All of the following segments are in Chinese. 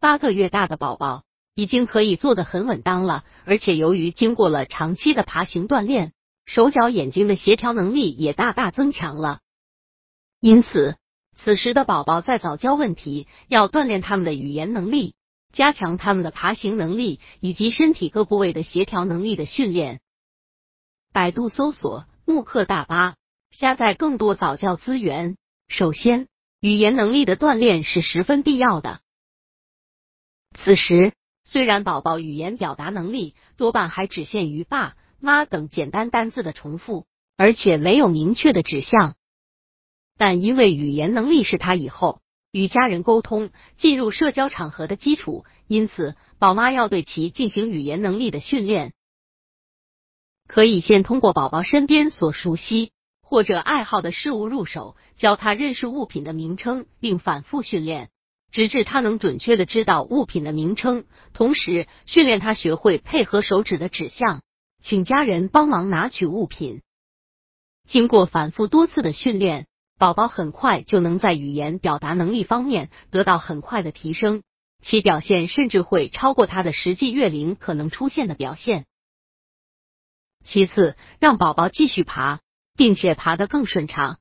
八个月大的宝宝已经可以坐得很稳当了，而且由于经过了长期的爬行锻炼，手脚眼睛的协调能力也大大增强了。因此，此时的宝宝在早教问题，要锻炼他们的语言能力，加强他们的爬行能力以及身体各部位的协调能力的训练。百度搜索慕课大巴，下载更多早教资源。首先，语言能力的锻炼是十分必要的。此时，虽然宝宝语言表达能力多半还只限于爸妈等简单单字的重复，而且没有明确的指向。但因为语言能力是他以后与家人沟通、进入社交场合的基础，因此宝妈要对其进行语言能力的训练。可以先通过宝宝身边所熟悉或者爱好的事物入手，教他认识物品的名称，并反复训练，直至他能准确的知道物品的名称。同时，训练他学会配合手指的指向，请家人帮忙拿取物品。经过反复多次的训练。宝宝很快就能在语言表达能力方面得到很快的提升，其表现甚至会超过他的实际月龄可能出现的表现。其次，让宝宝继续爬，并且爬得更顺畅。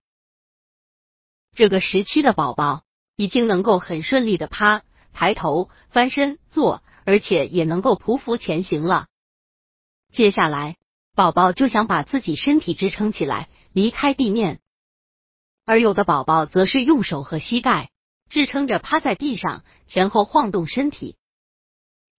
这个时期的宝宝已经能够很顺利的趴、抬头、翻身、坐，而且也能够匍匐前行了。接下来，宝宝就想把自己身体支撑起来，离开地面。而有的宝宝则是用手和膝盖支撑着趴在地上，前后晃动身体。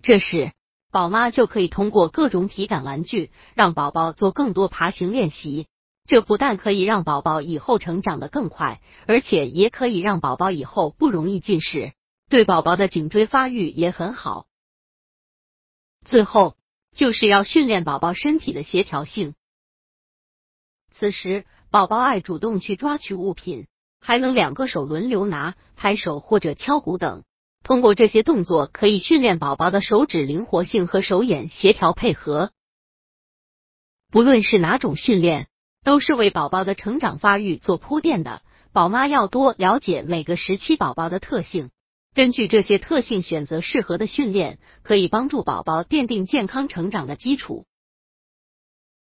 这时，宝妈就可以通过各种体感玩具，让宝宝做更多爬行练习。这不但可以让宝宝以后成长的更快，而且也可以让宝宝以后不容易近视，对宝宝的颈椎发育也很好。最后，就是要训练宝宝身体的协调性。此时。宝宝爱主动去抓取物品，还能两个手轮流拿、拍手或者敲鼓等。通过这些动作，可以训练宝宝的手指灵活性和手眼协调配合。不论是哪种训练，都是为宝宝的成长发育做铺垫的。宝妈要多了解每个时期宝宝的特性，根据这些特性选择适合的训练，可以帮助宝宝奠定健康成长的基础。